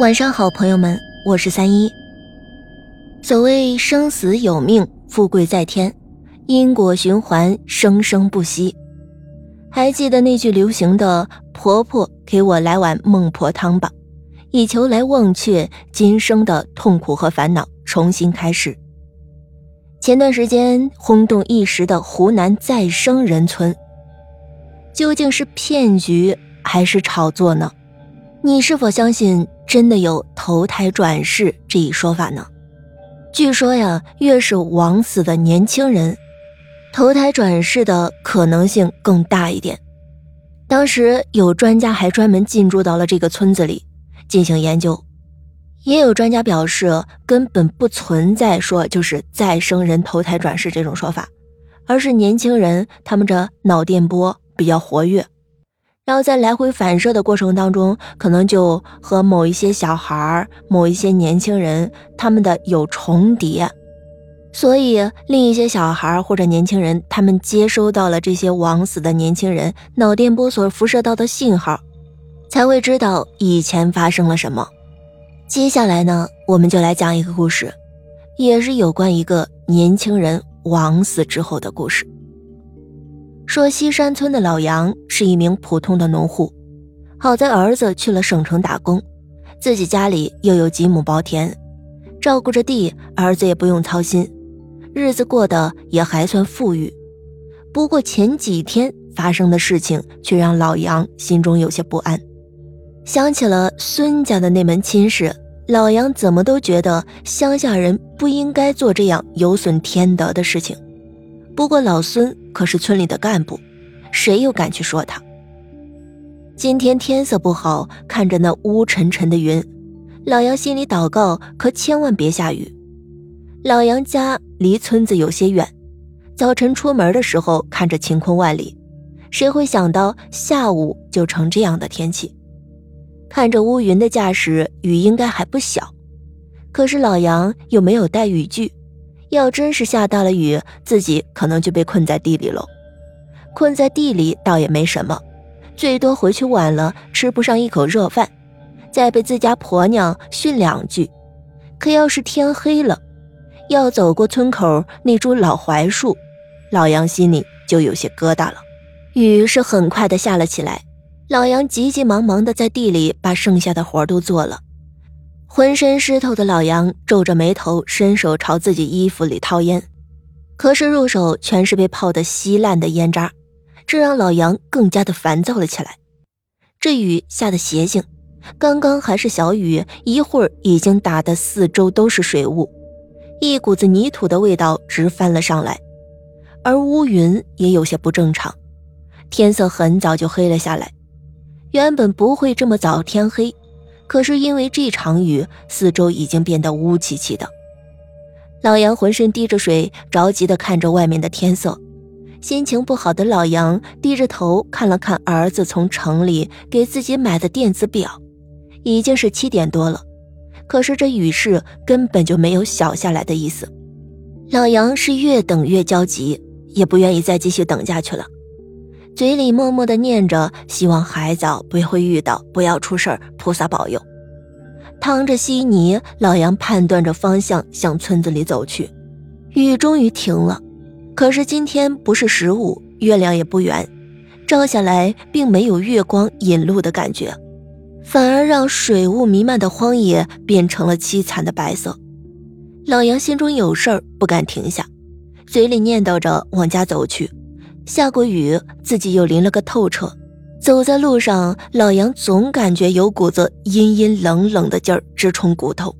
晚上好，朋友们，我是三一。所谓生死有命，富贵在天，因果循环，生生不息。还记得那句流行的“婆婆给我来碗孟婆汤吧”，以求来忘却今生的痛苦和烦恼，重新开始。前段时间轰动一时的湖南再生人村，究竟是骗局还是炒作呢？你是否相信真的有投胎转世这一说法呢？据说呀，越是枉死的年轻人，投胎转世的可能性更大一点。当时有专家还专门进驻到了这个村子里进行研究，也有专家表示根本不存在说就是再生人投胎转世这种说法，而是年轻人他们这脑电波比较活跃。然后在来回反射的过程当中，可能就和某一些小孩、某一些年轻人他们的有重叠，所以另一些小孩或者年轻人，他们接收到了这些枉死的年轻人脑电波所辐射到的信号，才会知道以前发生了什么。接下来呢，我们就来讲一个故事，也是有关一个年轻人枉死之后的故事。说西山村的老杨是一名普通的农户，好在儿子去了省城打工，自己家里又有几亩薄田，照顾着地，儿子也不用操心，日子过得也还算富裕。不过前几天发生的事情却让老杨心中有些不安，想起了孙家的那门亲事，老杨怎么都觉得乡下人不应该做这样有损天德的事情。不过老孙可是村里的干部，谁又敢去说他？今天天色不好，看着那乌沉沉的云，老杨心里祷告，可千万别下雨。老杨家离村子有些远，早晨出门的时候看着晴空万里，谁会想到下午就成这样的天气？看着乌云的架势，雨应该还不小，可是老杨又没有带雨具。要真是下大了雨，自己可能就被困在地里喽。困在地里倒也没什么，最多回去晚了吃不上一口热饭，再被自家婆娘训两句。可要是天黑了，要走过村口那株老槐树，老杨心里就有些疙瘩了。雨是很快的下了起来，老杨急急忙忙的在地里把剩下的活都做了。浑身湿透的老杨皱着眉头，伸手朝自己衣服里掏烟，可是入手全是被泡得稀烂的烟渣，这让老杨更加的烦躁了起来。这雨下的邪性，刚刚还是小雨，一会儿已经打得四周都是水雾，一股子泥土的味道直翻了上来，而乌云也有些不正常，天色很早就黑了下来，原本不会这么早天黑。可是因为这场雨，四周已经变得乌漆漆的。老杨浑身滴着水，着急地看着外面的天色。心情不好的老杨低着头看了看儿子从城里给自己买的电子表，已经是七点多了。可是这雨势根本就没有小下来的意思。老杨是越等越焦急，也不愿意再继续等下去了。嘴里默默的念着，希望海藻不会遇到，不要出事儿，菩萨保佑。趟着稀泥，老杨判断着方向向村子里走去。雨终于停了，可是今天不是十五，月亮也不圆，照下来并没有月光引路的感觉，反而让水雾弥漫的荒野变成了凄惨的白色。老杨心中有事儿，不敢停下，嘴里念叨着往家走去。下过雨，自己又淋了个透彻。走在路上，老杨总感觉有股子阴阴冷冷的劲儿直冲骨头。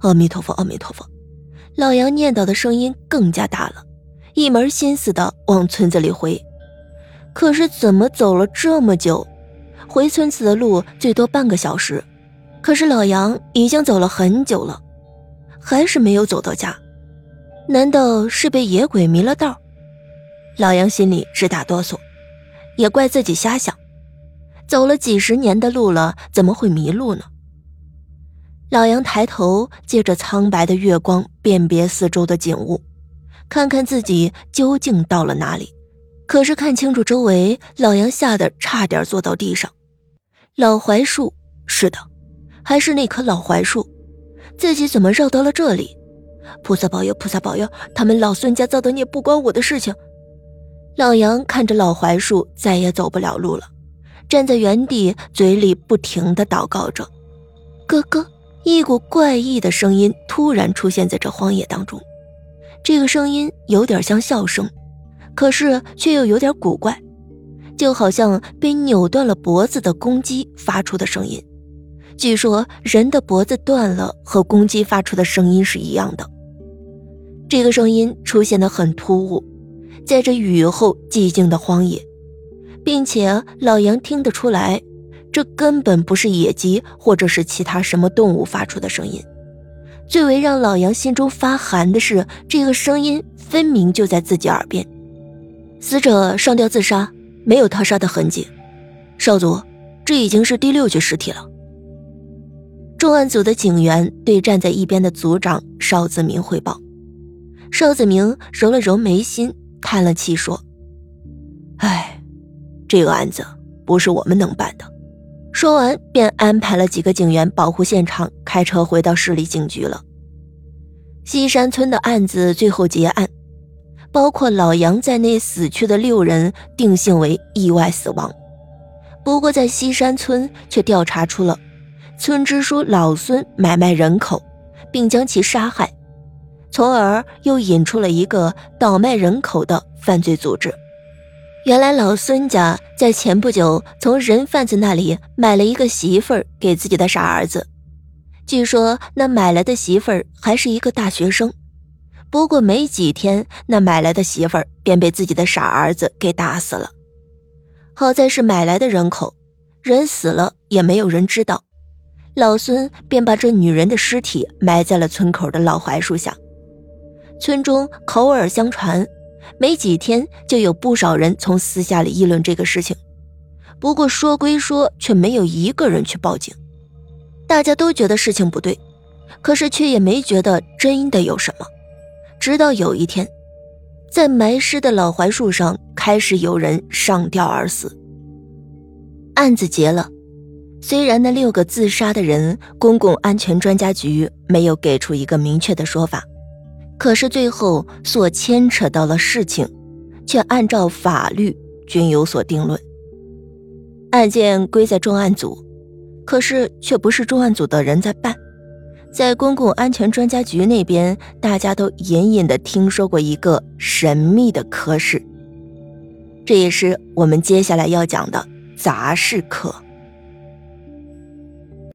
阿弥陀佛，阿弥陀佛！老杨念叨的声音更加大了，一门心思的往村子里回。可是怎么走了这么久？回村子的路最多半个小时，可是老杨已经走了很久了，还是没有走到家。难道是被野鬼迷了道？老杨心里直打哆嗦，也怪自己瞎想，走了几十年的路了，怎么会迷路呢？老杨抬头，借着苍白的月光辨别四周的景物，看看自己究竟到了哪里。可是看清楚周围，老杨吓得差点坐到地上。老槐树，是的，还是那棵老槐树，自己怎么绕到了这里？菩萨保佑，菩萨保佑！他们老孙家造的孽不关我的事情。老杨看着老槐树，再也走不了路了，站在原地，嘴里不停的祷告着。咯咯，一股怪异的声音突然出现在这荒野当中，这个声音有点像笑声，可是却又有点古怪，就好像被扭断了脖子的公鸡发出的声音。据说人的脖子断了和公鸡发出的声音是一样的。这个声音出现的很突兀，在这雨后寂静的荒野，并且老杨听得出来，这根本不是野鸡或者是其他什么动物发出的声音。最为让老杨心中发寒的是，这个声音分明就在自己耳边。死者上吊自杀，没有他杀的痕迹。少佐，这已经是第六具尸体了。重案组的警员对站在一边的组长邵子明汇报。邵子明揉了揉眉心，叹了气说：“哎，这个案子不是我们能办的。”说完，便安排了几个警员保护现场，开车回到市里警局了。西山村的案子最后结案，包括老杨在内死去的六人定性为意外死亡。不过，在西山村却调查出了村支书老孙买卖人口，并将其杀害。从而又引出了一个倒卖人口的犯罪组织。原来老孙家在前不久从人贩子那里买了一个媳妇儿给自己的傻儿子，据说那买来的媳妇儿还是一个大学生。不过没几天，那买来的媳妇儿便被自己的傻儿子给打死了。好在是买来的人口，人死了也没有人知道。老孙便把这女人的尸体埋在了村口的老槐树下。村中口耳相传，没几天就有不少人从私下里议论这个事情。不过说归说，却没有一个人去报警。大家都觉得事情不对，可是却也没觉得真的有什么。直到有一天，在埋尸的老槐树上开始有人上吊而死。案子结了，虽然那六个自杀的人，公共安全专家局没有给出一个明确的说法。可是最后所牵扯到了事情，却按照法律均有所定论。案件归在重案组，可是却不是重案组的人在办，在公共安全专家局那边，大家都隐隐的听说过一个神秘的科室。这也是我们接下来要讲的杂事科。